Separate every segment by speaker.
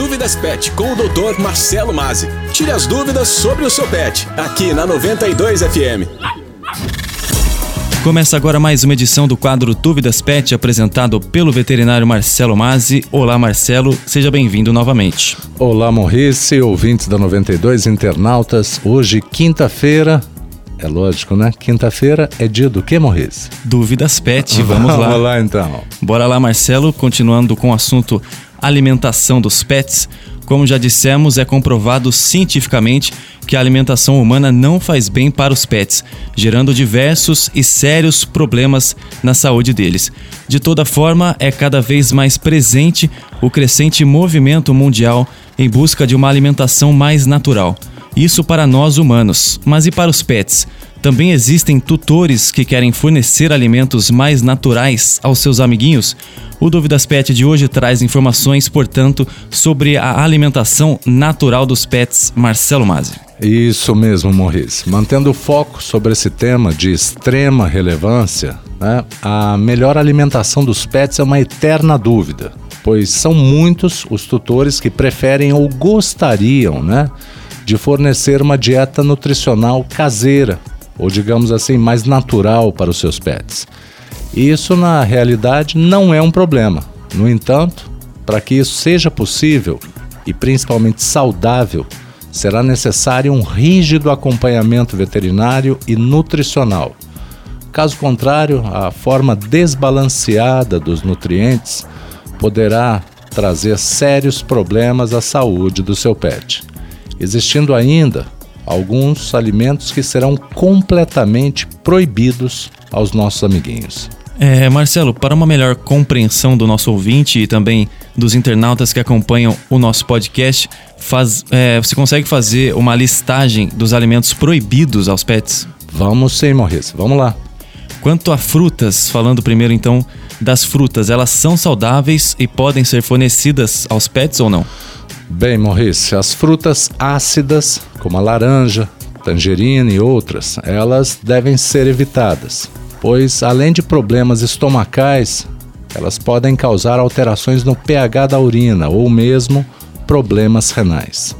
Speaker 1: Dúvidas Pet com o Dr. Marcelo Mazzi. Tire as dúvidas sobre o seu pet, aqui na 92 FM.
Speaker 2: Começa agora mais uma edição do quadro Dúvidas Pet, apresentado pelo veterinário Marcelo Mazzi. Olá, Marcelo, seja bem-vindo novamente.
Speaker 3: Olá, Morrice, ouvintes da 92, internautas. Hoje, quinta-feira, é lógico, né? Quinta-feira é dia do que, Morrice?
Speaker 2: Dúvidas Pet, vamos lá.
Speaker 3: Vamos lá então.
Speaker 2: Bora lá, Marcelo, continuando com o assunto alimentação dos pets. Como já dissemos, é comprovado cientificamente que a alimentação humana não faz bem para os pets, gerando diversos e sérios problemas na saúde deles. De toda forma, é cada vez mais presente o crescente movimento mundial em busca de uma alimentação mais natural. Isso para nós humanos, mas e para os pets? Também existem tutores que querem fornecer alimentos mais naturais aos seus amiguinhos. O Dúvidas Pet de hoje traz informações, portanto, sobre a alimentação natural dos pets. Marcelo Mazzi.
Speaker 3: Isso mesmo, Morris. Mantendo o foco sobre esse tema de extrema relevância, né, a melhor alimentação dos pets é uma eterna dúvida, pois são muitos os tutores que preferem ou gostariam né, de fornecer uma dieta nutricional caseira ou digamos assim, mais natural para os seus pets. Isso, na realidade, não é um problema. No entanto, para que isso seja possível e principalmente saudável, será necessário um rígido acompanhamento veterinário e nutricional. Caso contrário, a forma desbalanceada dos nutrientes poderá trazer sérios problemas à saúde do seu pet. Existindo ainda alguns alimentos que serão completamente proibidos aos nossos amiguinhos.
Speaker 2: É, Marcelo, para uma melhor compreensão do nosso ouvinte e também dos internautas que acompanham o nosso podcast, faz, é, você consegue fazer uma listagem dos alimentos proibidos aos pets?
Speaker 3: Vamos sim, Maurício, vamos lá.
Speaker 2: Quanto a frutas, falando primeiro então das frutas, elas são saudáveis e podem ser fornecidas aos pets ou não?
Speaker 3: Bem, Maurício, as frutas ácidas, como a laranja, tangerina e outras, elas devem ser evitadas, pois além de problemas estomacais, elas podem causar alterações no pH da urina ou mesmo problemas renais.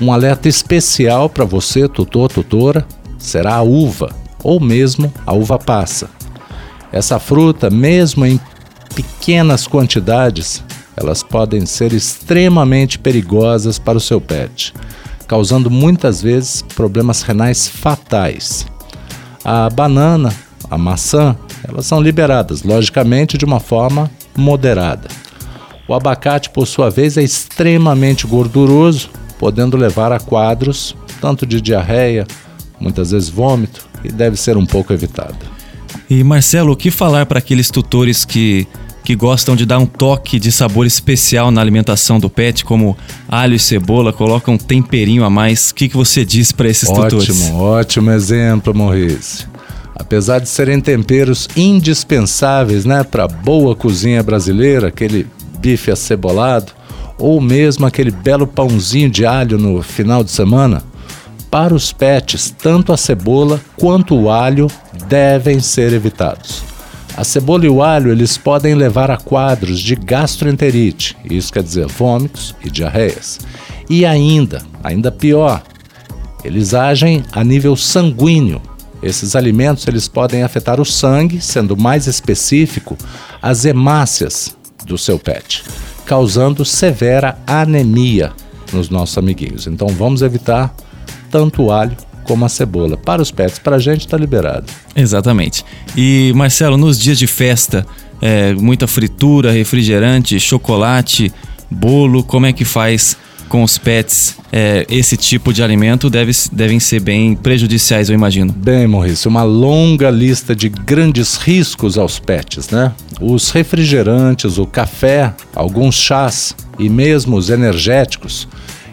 Speaker 3: Um alerta especial para você, tutor, tutora, será a uva ou mesmo a uva passa. Essa fruta, mesmo em pequenas quantidades, elas podem ser extremamente perigosas para o seu pet, causando muitas vezes problemas renais fatais. A banana, a maçã, elas são liberadas, logicamente de uma forma moderada. O abacate, por sua vez, é extremamente gorduroso, podendo levar a quadros tanto de diarreia, muitas vezes vômito, e deve ser um pouco evitado.
Speaker 2: E Marcelo, o que falar para aqueles tutores que que gostam de dar um toque de sabor especial na alimentação do pet, como alho e cebola, colocam um temperinho a mais. O que, que você diz para esses
Speaker 3: ótimo,
Speaker 2: tutores?
Speaker 3: Ótimo, ótimo exemplo, Maurício. Apesar de serem temperos indispensáveis né, para boa cozinha brasileira, aquele bife acebolado, ou mesmo aquele belo pãozinho de alho no final de semana, para os pets, tanto a cebola quanto o alho devem ser evitados. A cebola e o alho eles podem levar a quadros de gastroenterite, isso quer dizer vômitos e diarreias. E ainda, ainda pior, eles agem a nível sanguíneo. Esses alimentos eles podem afetar o sangue, sendo mais específico, as hemácias do seu pet, causando severa anemia nos nossos amiguinhos. Então vamos evitar tanto o alho como a cebola. Para os pets, para a gente está liberado.
Speaker 2: Exatamente. E Marcelo, nos dias de festa, é, muita fritura, refrigerante, chocolate, bolo, como é que faz com os pets é, esse tipo de alimento deve, devem ser bem prejudiciais, eu imagino.
Speaker 3: Bem, Maurício, uma longa lista de grandes riscos aos pets, né? Os refrigerantes, o café, alguns chás e mesmo os energéticos,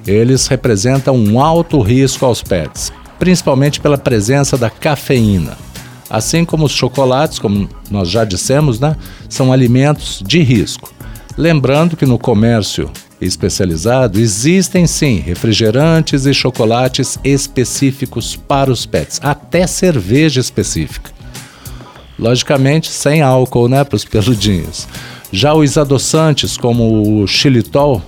Speaker 3: eles representam um alto risco aos pets principalmente pela presença da cafeína. Assim como os chocolates, como nós já dissemos, né, são alimentos de risco. Lembrando que no comércio especializado existem sim refrigerantes e chocolates específicos para os pets, até cerveja específica. Logicamente sem álcool, né, para os peludinhos. Já os adoçantes, como o xilitol,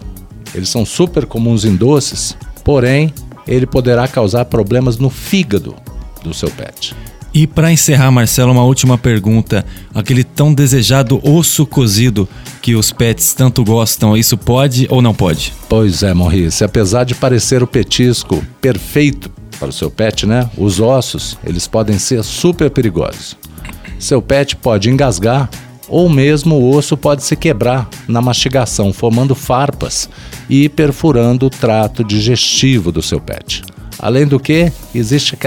Speaker 3: eles são super comuns em doces, porém, ele poderá causar problemas no fígado do seu pet.
Speaker 2: E para encerrar, Marcelo, uma última pergunta. Aquele tão desejado osso cozido que os pets tanto gostam, isso pode ou não pode?
Speaker 3: Pois é, Maurice, apesar de parecer o petisco perfeito para o seu pet, né? Os ossos, eles podem ser super perigosos. Seu pet pode engasgar ou mesmo o osso pode se quebrar na mastigação, formando farpas e perfurando o trato digestivo do seu pet. Além do que, existe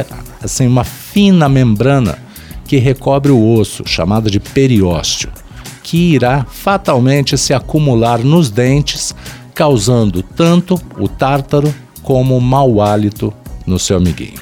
Speaker 3: assim uma fina membrana que recobre o osso, chamada de periósteo, que irá fatalmente se acumular nos dentes, causando tanto o tártaro como o mau hálito no seu amiguinho.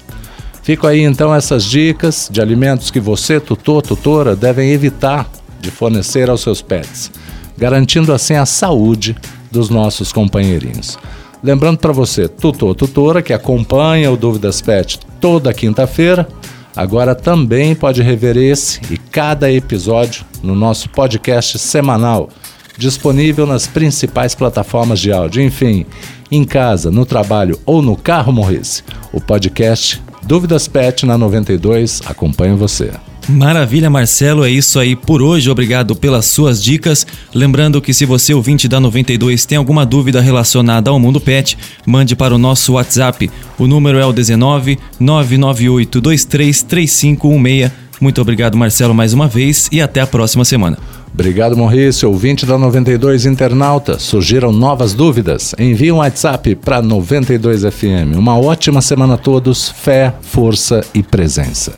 Speaker 3: Fico aí então essas dicas de alimentos que você, tutor, tutora, devem evitar de fornecer aos seus pets, garantindo assim a saúde dos nossos companheirinhos. Lembrando para você, tutor, tutora, que acompanha o Dúvidas Pet toda quinta-feira, agora também pode rever esse e cada episódio no nosso podcast semanal, disponível nas principais plataformas de áudio. Enfim, em casa, no trabalho ou no carro, Morrice. O podcast Dúvidas Pet na 92 acompanha você.
Speaker 2: Maravilha, Marcelo. É isso aí por hoje. Obrigado pelas suas dicas. Lembrando que se você, ouvinte da 92, tem alguma dúvida relacionada ao mundo pet, mande para o nosso WhatsApp. O número é o 19 998 233516. Muito obrigado, Marcelo, mais uma vez e até a próxima semana.
Speaker 3: Obrigado, Maurício. Ouvinte da 92 Internauta. Surgiram novas dúvidas? Envie um WhatsApp para 92FM. Uma ótima semana a todos. Fé, força e presença.